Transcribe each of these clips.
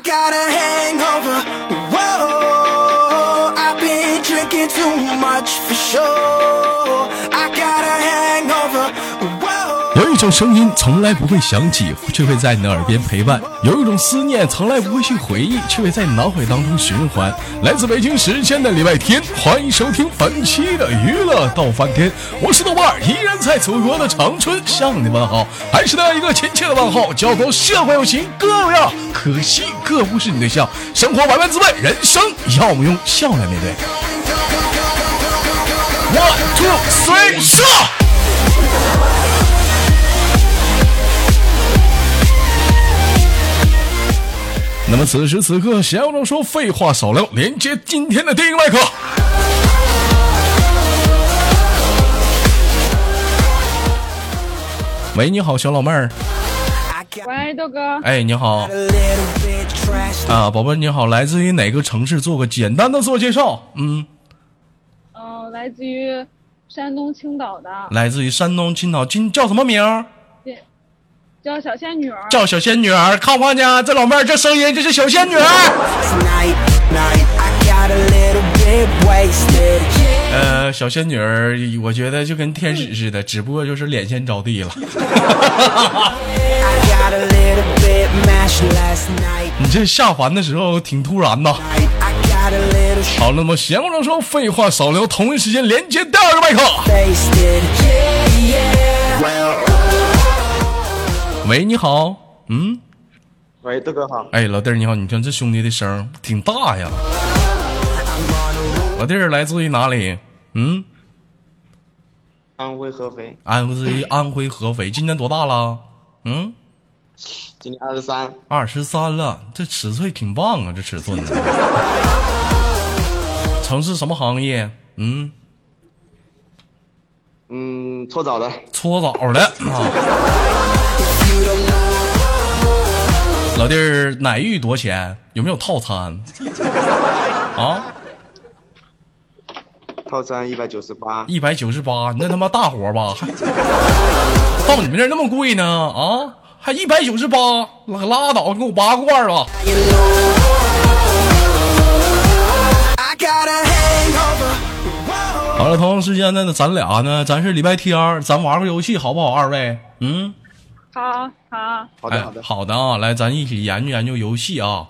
I got a hangover. Whoa, I've been drinking too much for sure. 种声音从来不会响起，却会在你的耳边陪伴；有一种思念从来不会去回忆，却会在你脑海当中循环。来自北京时间的礼拜天，欢迎收听本期的娱乐到翻天，我是豆瓣儿，依然在祖国的长春向你问好，还是那样一个亲切的问候，叫做社会有情哥呀，可惜哥不是你对象，生活百般滋味，人生要么用笑来面对。One two three，上！那么此时此刻，闲话少说，废话少聊，连接今天的第一个麦克。喂，你好，小老妹儿。喂，豆哥，哎，你好.啊，宝贝，你好，来自于哪个城市？做个简单的自我介绍。嗯，嗯、来自于山东青岛的，来自于山东青岛，今叫什么名儿？叫小仙女儿。叫小仙女儿。看我呢，这老妹儿这声音，这是小仙女儿。Tonight, night, I got a little bit wasted. 呃，小仙女儿，我觉得就跟天使似的，只不过就是脸先着地了。I got a little bit mashed last night. 你这下凡的时候挺突然呐。I got a little 好，那么闲话少说，废话少聊，同一时间连接第二个麦克。喂，你好，嗯，喂，豆哥好，哎，老弟儿你好，你看这兄弟的声挺大呀。老弟儿来自于哪里？嗯，安徽合肥，安徽于安徽合肥，今年多大了？嗯，今年二十三，二十三了，这尺寸挺棒啊，这尺寸呢。从事什么行业？嗯，嗯，搓澡的，搓澡的啊。老弟儿，奶浴多少钱？有没有套餐？啊，套餐一百九十八，一百九十八，那他妈大活吧？到你们这儿那么贵呢？啊，还一百九十八，拉拉倒，给我八罐吧。I got a hangover. 好了，同样时间呢，咱俩呢，咱是礼拜天儿，咱玩个游戏好不好？二位，嗯，好好，好的好的哎，好的啊，来，咱一起研究研究游戏啊。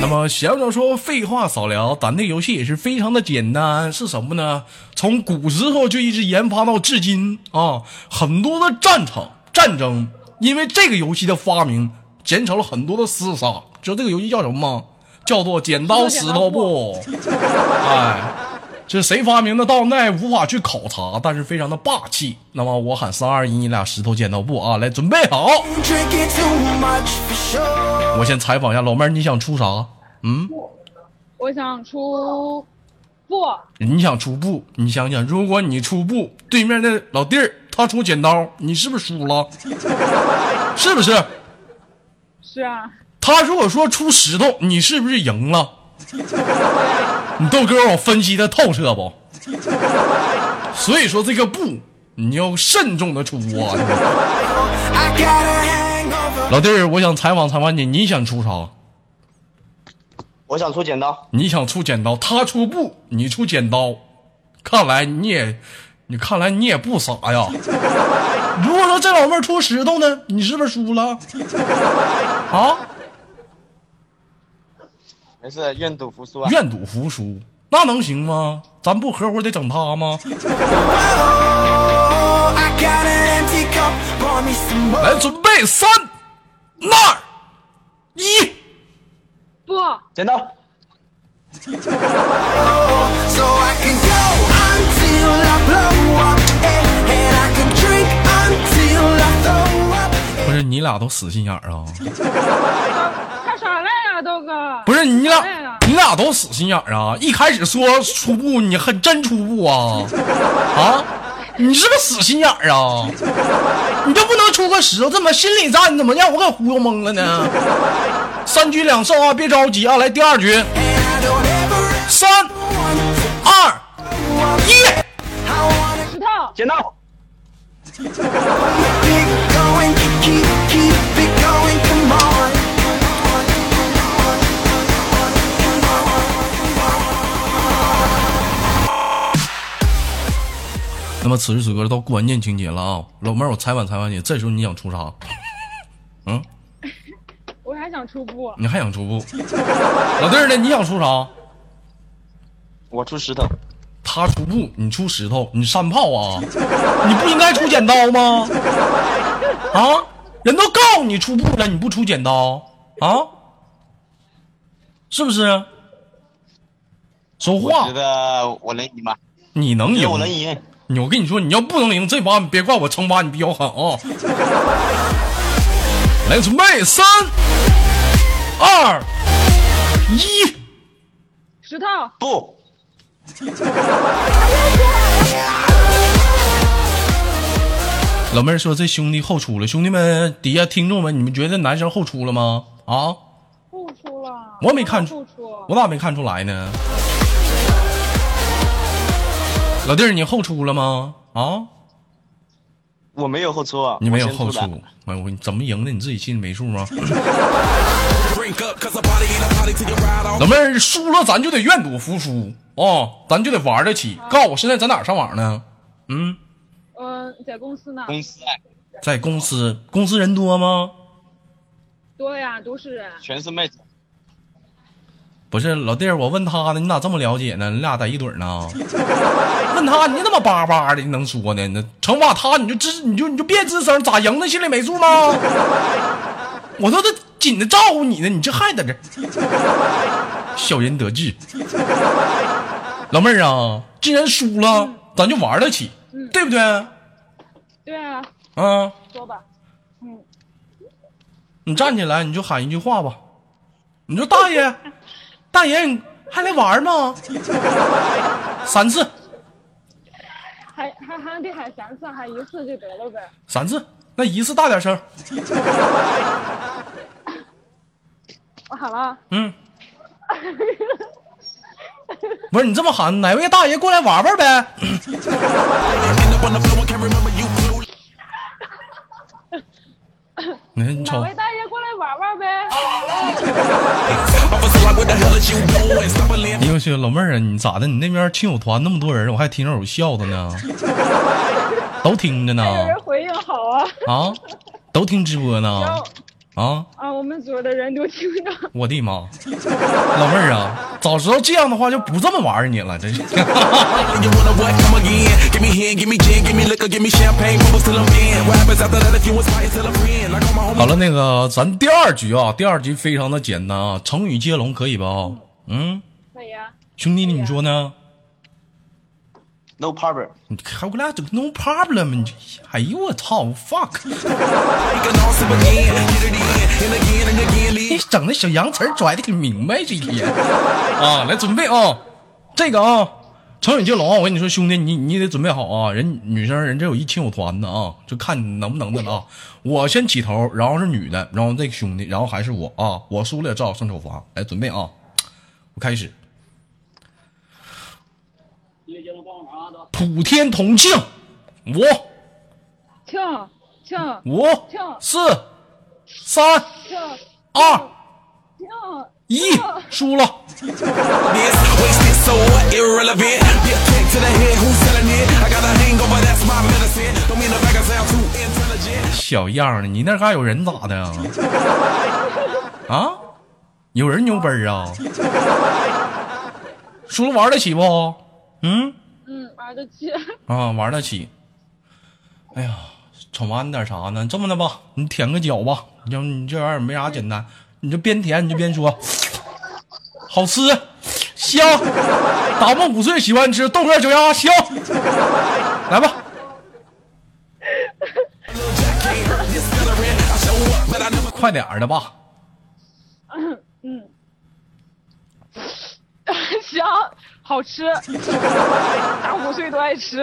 那么闲话少说，废话少聊，咱这游戏也是非常的简单，是什么呢？从古时候就一直研发到至今啊，很多的战场战争，因为这个游戏的发明，减少了很多的厮杀。知道这个游戏叫什么吗？叫做剪刀石头布。哎，这谁发明的？到现在无法去考察，但是非常的霸气。那么我喊三二一，你俩石头剪刀布啊，来准备好。Sure. 我先采访一下老妹儿，你想出啥？嗯，我想出布，你想出布？你想想，如果你出布，对面的老弟儿他出剪刀，你是不是输了？是不是？是啊，他如果说出石头，你是不是赢了？你豆哥，我分析的透彻不？所以说这个布你要慎重的出啊.老弟儿，我想采访采访你，你想出啥？我想出剪刀，你想出剪刀，他出布，你出剪刀，看来你也，你看来你也不傻呀。如果说这老妹儿出石头呢，你是不是输了？啊，没事，愿赌服输啊。愿赌服输，那能行吗？咱不合伙得整他吗？来，准备三、二、一，不，剪刀。不是你俩都死心眼儿啊？不是你俩你俩都死心眼儿啊！一开始说初步，你还真初步啊？啊，你是不是死心眼儿啊？你就不能出个石头？怎么心理战？你怎么让我给忽悠懵了呢？三局两胜啊！别着急啊！来第二局三、二、一。石头，剪刀，那么此时此刻到关键情节了啊，老妹儿，我采访采访你，这时候你想出啥？嗯，我还想出布，你还想出布？老弟儿呢？你想出啥？我出石头，他出布，你出石头，你山炮啊？你不应该出剪刀吗？啊，人都告诉你出布了，你不出剪刀啊？是不是？说我话觉，得我能赢吧？你能赢我？能赢。你我跟你说，你要不能赢这把，你别怪我惩罚你比较狠啊！来，准备，三、二、一。石头，不，老妹儿说：“这兄弟后出了，兄弟们底下听众们，你们觉得男生后出了吗？啊，后出了，我没看出，我咋没看出来呢？老弟儿，你后出了吗？啊，我没有后出啊，你没有后出，哎，我怎么赢的？你自己心里没数吗. 老妹儿输了，咱就得愿赌服输啊、咱就得玩得起。告诉我，现在在哪儿上网呢？嗯，嗯，在公司呢，公司啊，在公司，公司人多吗？多呀，都是人，全是妹子。不是老弟儿，我问他呢，你咋这么了解呢？你俩在一堆儿呢？问他，你怎么叭叭的能说呢？那惩罚他，你就吱，你就你就别吱声，咋赢的心里没数吗？我都得紧着照顾你呢，你这还在这小人得志。老妹儿啊，既然输了，咱就玩得起，对不对？对啊，啊，说吧，嗯，你站起来，你就喊一句话吧，你说大爷，大爷，你还来玩吗？三次，还还还得喊三次，喊一次就得了呗。三次，那一次大点声。我喊了，嗯，不是你这么喊，哪位大爷过来玩玩呗哪位大爷过来玩玩呗？A limb. 你说老妹儿啊，你咋的？你那边亲友团那么多人，我还听着有笑的呢，都听着呢。有人回应好啊，啊，都听直播呢啊啊！我们组的人都听着。我的妈！老妹儿啊，早知道这样的话就不这么玩你了，真是。好了，那个咱第二局啊，第二局非常的简单啊，成语接龙可以吧？嗯，可以啊。兄弟，你说呢？No problem，你还给我俩整 no problem，你这哎呦我操 again. 你整那小洋词儿拽的挺明白，这一天啊，来准备啊，这个啊，成语接龙啊，我跟你说，兄弟，你你得准备好啊，人女生人这有一亲友团的啊，就看你能不能的了啊。我先起头，然后是女的，然后这个兄弟，然后还是我啊，我输了也照样胜惩罚。来准备啊，我开始。普天同庆，五，庆庆。五。庆。四。三。二。一，输了。小样儿，你那嘎有人咋的啊？啊，有人牛掰啊？输了玩得起不？嗯，嗯，玩得起。啊，玩得起。哎呀，惩罚你点啥呢？这么的吧，你舔个脚吧。你要你这玩意儿没啥简单，你就边舔你就边说，好吃香，咱们五岁喜欢吃豆干脚丫香。来吧快点儿的吧。嗯嗯香，好吃，大五岁都爱吃。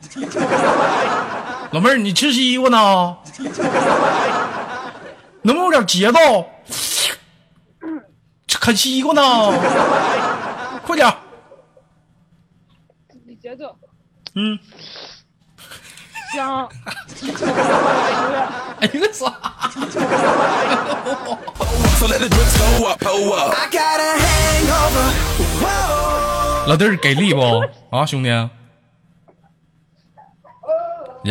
老妹儿，你吃西瓜呢？能不能有点节奏？啃西瓜呢？快点儿！你节奏嗯，香，哎呦我操！so let the drinks go up, oh up. I got a hangover. Whoa. 老弟儿给力不？啊，兄弟，人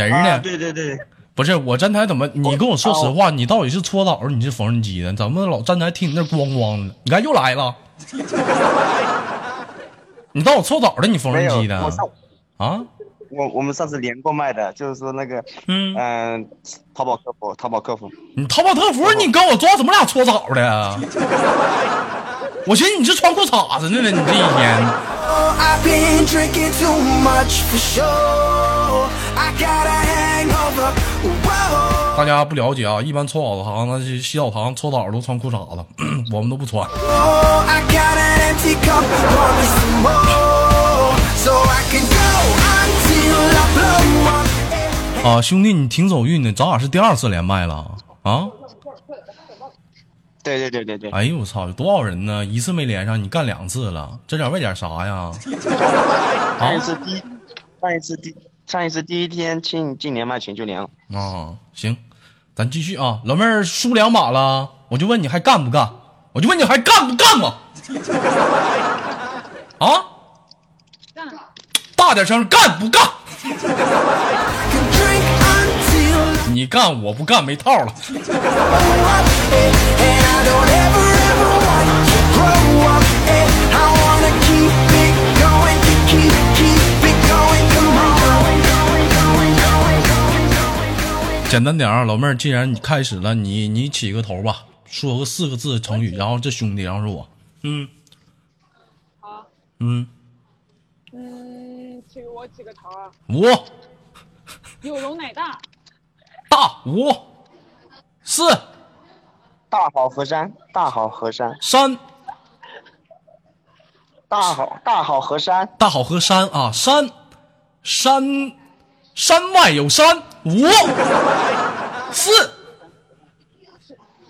呢？啊，对对对，不是我站台怎么？你跟我说实话，你到底是搓澡儿你是缝纫机的？怎么老站台听你那咣咣的？你看又来了，你当我搓澡的？你缝纫机的啊？我我们上次连过麦的，就是说那个嗯嗯、淘宝客服，淘宝客服，你淘宝客服，你跟我装什么俩搓澡的？我寻思你是穿裤衩子呢呢，你这一天。Oh. 大家不了解啊，一般搓澡堂那是洗澡堂搓澡都穿裤衩子，我们都不穿。Oh, 啊，兄弟，你挺走运的，咱俩是第二次连麦了啊！对对对对对，哎呦我操，有多少人呢？一次没连上，你干两次了，这点为点啥呀？上一次第一，上一次第上一次第一天进进连麦群就连了，啊，行，咱继续啊。老妹儿输两把了，我就问你还干不干？我就问你还干不干嘛？啊，干大点声，干不干？你干我不干没套了。简单点啊，老妹儿，既然你开始了，你你起个头吧，说个四个字成语，然后这兄弟，然后是我。嗯，好。嗯。嗯，我起个头啊。五。有容乃大。大五四大好河山，大好河山，山大好大好河山，大好河山啊，山山山外有山，五四，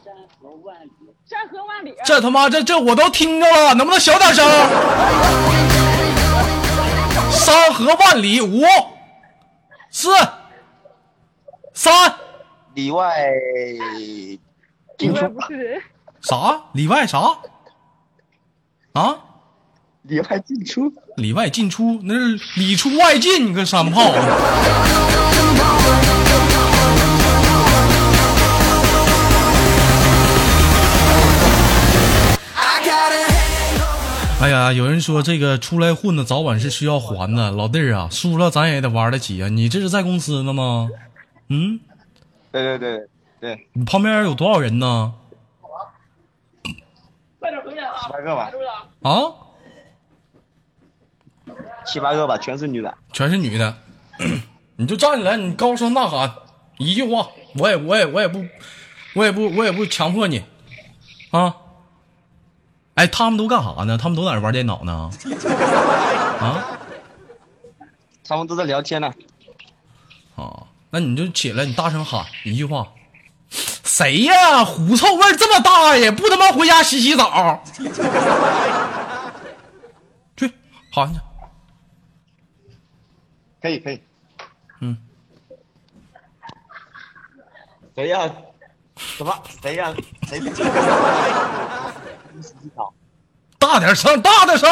山河万里，这他妈这这我都听着了，能不能小点声？山河万里，五四三里外进出，不是，啥？里外啥？啊？里外进出，里外进出，那是里出外进，你个山炮.哎呀，有人说这个出来混的早晚是需要还的，老弟儿啊，输了咱也得玩得起啊！你这是在公司呢吗？嗯，对对对对，你旁边有多少人呢？七八个吧，啊，七八个吧，全是女的。全是女的，你就站起来，你高声呐喊一句话，我也我也我也不，我也不我也不强迫你，啊。哎，他们都干啥呢？他们都在那玩电脑呢？啊他们都在聊天呢。啊，那你就起来，你大声喊一句话，谁呀？狐臭味儿这么大呀，不他妈回家洗洗澡？去喊去。可以可以。嗯。谁呀？什么？谁呀？谁？洗澡。大点声，大点声！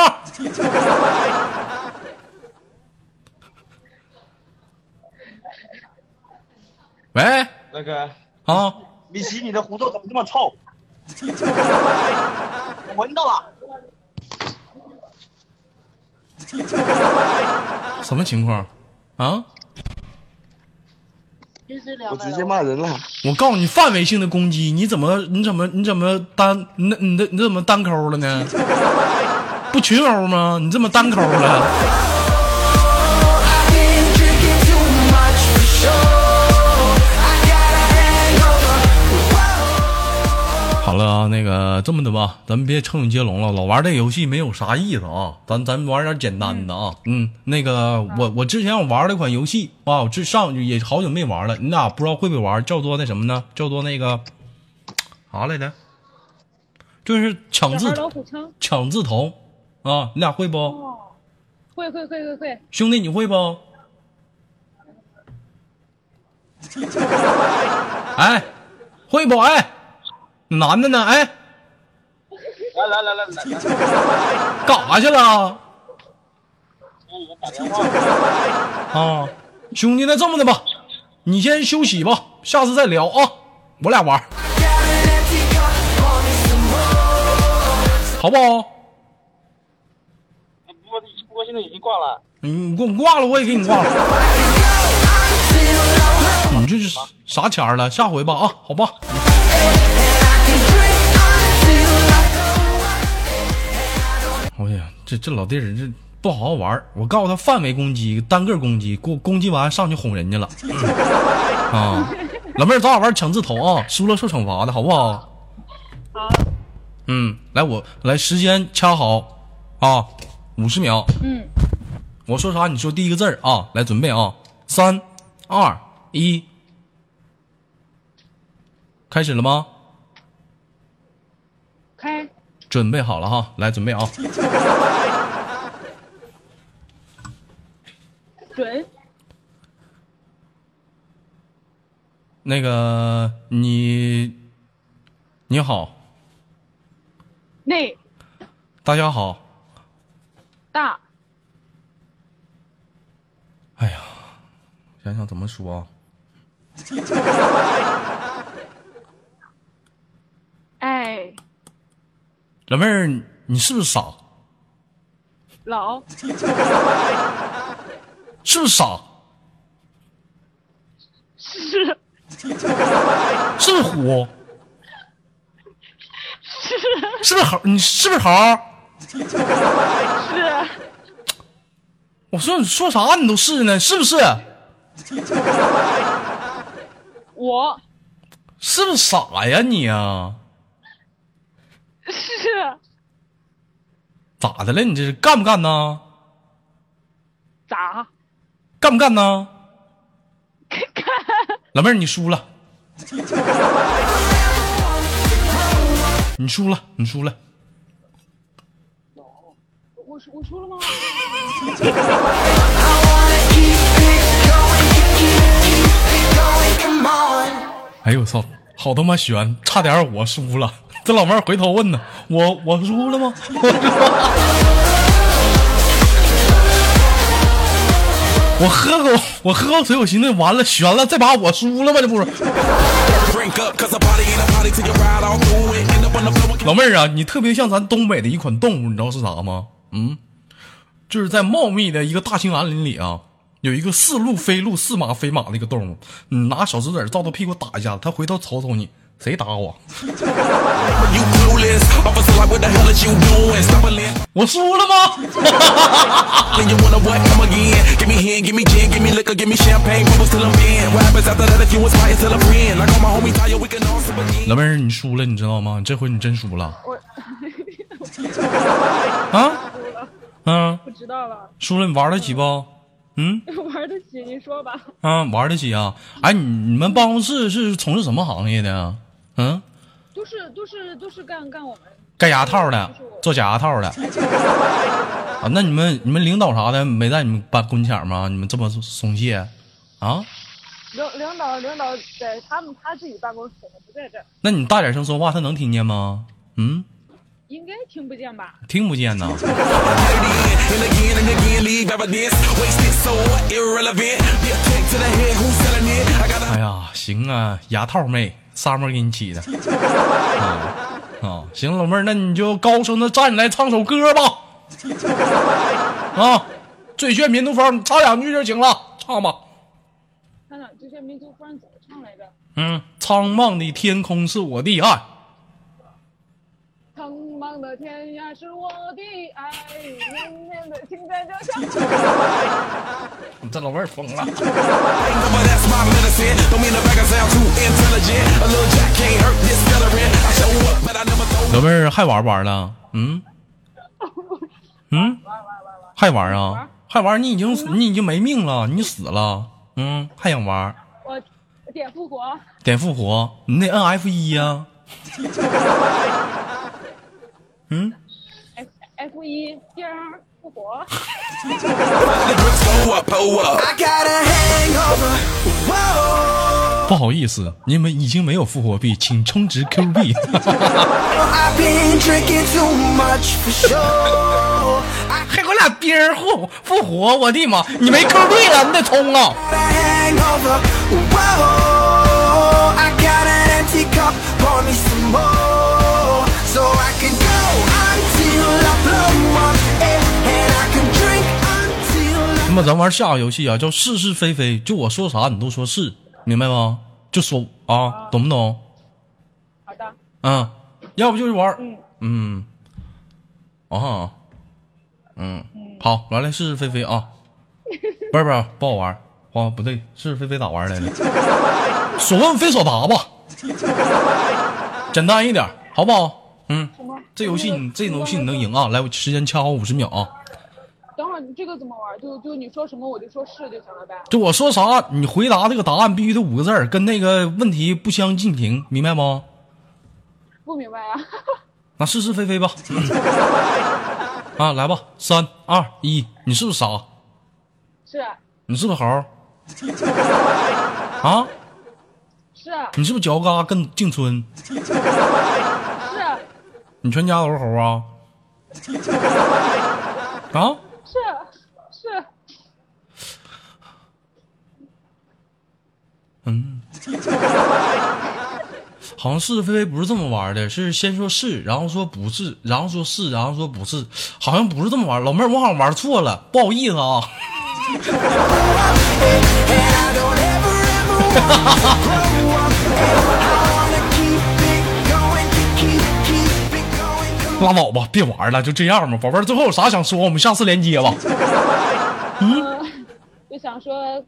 喂，那个啊，米奇，你的胡臭怎么这么臭？我 闻到了。什么情况？啊，我直接骂人了。我告诉你，范围性的攻击，你怎么，你怎么，你怎么单，你那你这你怎么单抠了呢？不群殴吗？你这么单抠了？啊，那个这么的吧，咱们别成语接龙了，老玩这个游戏没有啥意思啊，咱咱玩点简单的啊。嗯，那个我我之前我玩了一款游戏啊，我这上也好久没玩了，你俩不知道会不会玩？叫做那什么呢？叫做那个啥来着？就是抢字抢字头啊，你俩会不？哦，会会会会会，兄弟，你会不？哎，会不？哎，男的呢？哎，来来来来干啥去了？打电话。啊，兄弟，那这么的吧，你先休息吧，下次再聊啊，我俩玩.好不好？不过不过现在已经挂了。你给我挂了，我也给你挂了。你这是啥钱了？下回吧啊，好吧。哎呀，这这老弟儿这不好好玩儿我告诉他范围攻击、单个攻击，攻攻击完上去哄人家了。啊，老妹儿，咱俩玩抢字头啊，输了受惩罚的好不好？好，嗯，来我来时间掐好啊，五十秒。嗯，我说啥你说第一个字儿啊，来准备啊，三二一，开始了吗？开准备好了哈，来准备啊。准那个你你好，那大家好。大哎呀，想想怎么说啊？哎老妹儿，你是不是傻？老 是不是傻？是是不是虎？是是不是猴？你是不是猴？是我说你说啥你都是呢，是不是？我是不是傻呀你啊？是咋的了？你这是干不干呢？咋干不干呢？看老妹儿，你输了，你输了，你输了。我说我输了吗.哎呦我操，好他妈悬，差点我输了。这老妹儿回头问呢，我我输了吗？我喝口我喝口水，我寻思完了悬了，这把我输了吧？这不是.老妹儿啊，你特别像咱东北的一款动物，你知道是啥吗？嗯，就是在茂密的一个大兴安岭里啊，有一个似鹿非鹿、似马非马的一个动物。你拿小石子照他屁股打一下，他回头瞅瞅你，谁打我？我输了吗？老妹儿，你输了，你知道吗？这回你真输了。啊？嗯、啊。知道了。输了，你玩得起不？嗯，玩得起，你说吧。啊，玩得起啊！哎，你你们办公室是从事什么行业的、啊？嗯，都是都是都是干干我们干牙套的做假牙套的。啊，那你们你们领导啥的没在你们办跟前吗？你们这么松懈啊？领领导领导在他们他自己办公室呢，不在这儿，那你大点声说话，他能听见吗？嗯，应该听不见吧？听不见呐。And again and again, leave evidence. Wasted so what? Irrelevant. Be a kick to the head, who's selling it? I got a 哎呀，行啊，牙套妹，沙漠给你起的。啊啊，行，老妹儿，那你就高声的站起来唱首歌吧。啊，最炫民族风，唱两句就行了，唱吧。看看这些民族风怎么唱来着？嗯，苍茫的天空是我的爱。你这老妹儿疯了！老妹儿还玩不玩了？嗯？嗯？还玩啊？还玩？你已经你已经没命了，你死了。嗯？还想玩？我点复活。点复活？你那按 F 一呀？F F 一点复活。不好意思，你们已经没有复活币，请充值 Q 币。I've been drinking too much for sure. I 还给我俩兵儿复复活，我的妈！你没 Q 币了，你得充啊！那么咱玩下个游戏啊，叫是是非非，就我说啥你都说是，明白吗？就说啊，懂不懂？好的，嗯，要不就是玩，嗯嗯，啊，嗯，好，来来是是非非啊，不是不是不好玩，啊不对，是是非非咋玩来着？所问非所答吧，简单一点，好不好？嗯，这游戏你这游戏你能赢啊！来，我时间掐好五十秒啊！等会儿你这个怎么玩？就就你说什么我就说是就行了呗。就我说啥，你回答这个答案必须得五个字儿，跟那个问题不相径庭，明白吗？不明白呀？那是是非非吧。啊，来吧，三二一，你是不是傻？是你是不是猴？啊，是你是不是脚嘎跟进村？是你全家都是猴啊？啊？是是，嗯，好像是非非不是这么玩的，是先说是，然后说不是，然后说是，然后说不是，好像不是这么玩。老妹儿，我好像玩错了，不好意思啊。拉倒吧，别玩了，就这样吧，宝贝儿。最后有啥想说？我们下次连接吧。嗯就想说，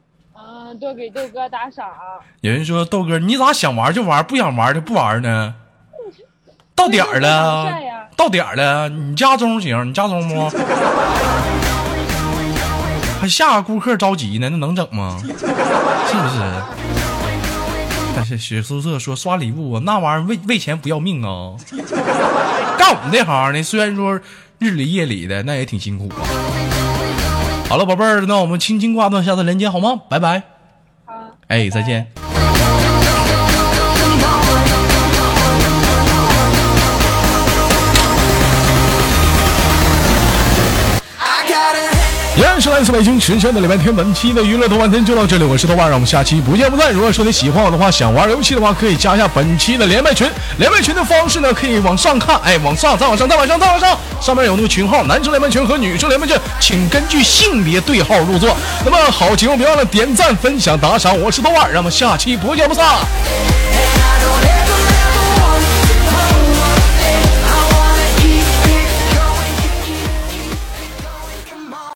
嗯、多给豆哥打赏。有人说豆哥，你咋想玩就玩，不想玩就不玩呢？到点儿了到点儿了，你家中行，你家中不？还下个顾客着急呢，那能整吗？是不是？但是雪宿舍说刷礼物啊，那玩意儿为为钱不要命啊！干我们这行的，虽然说日里夜里的，那也挺辛苦啊。好了，宝贝儿，那我们轻轻挂断，下次连接好吗？拜拜。好，哎，再见。依然是来自北京时间的礼拜天，本期的娱乐豆瓣天就到这里，我是豆瓣，让我们下期不见不散。如果说你喜欢我的话，想玩游戏的话，可以加一下本期的连麦群。连麦群的方式呢，可以往上看，哎，往上，再往上，再往上，再往上，上面有那个群号，男生连麦群和女生连麦群，请根据性别对号入座。那么好节目别忘了点赞、分享、打赏，我是豆瓣，让我们下期不见不散。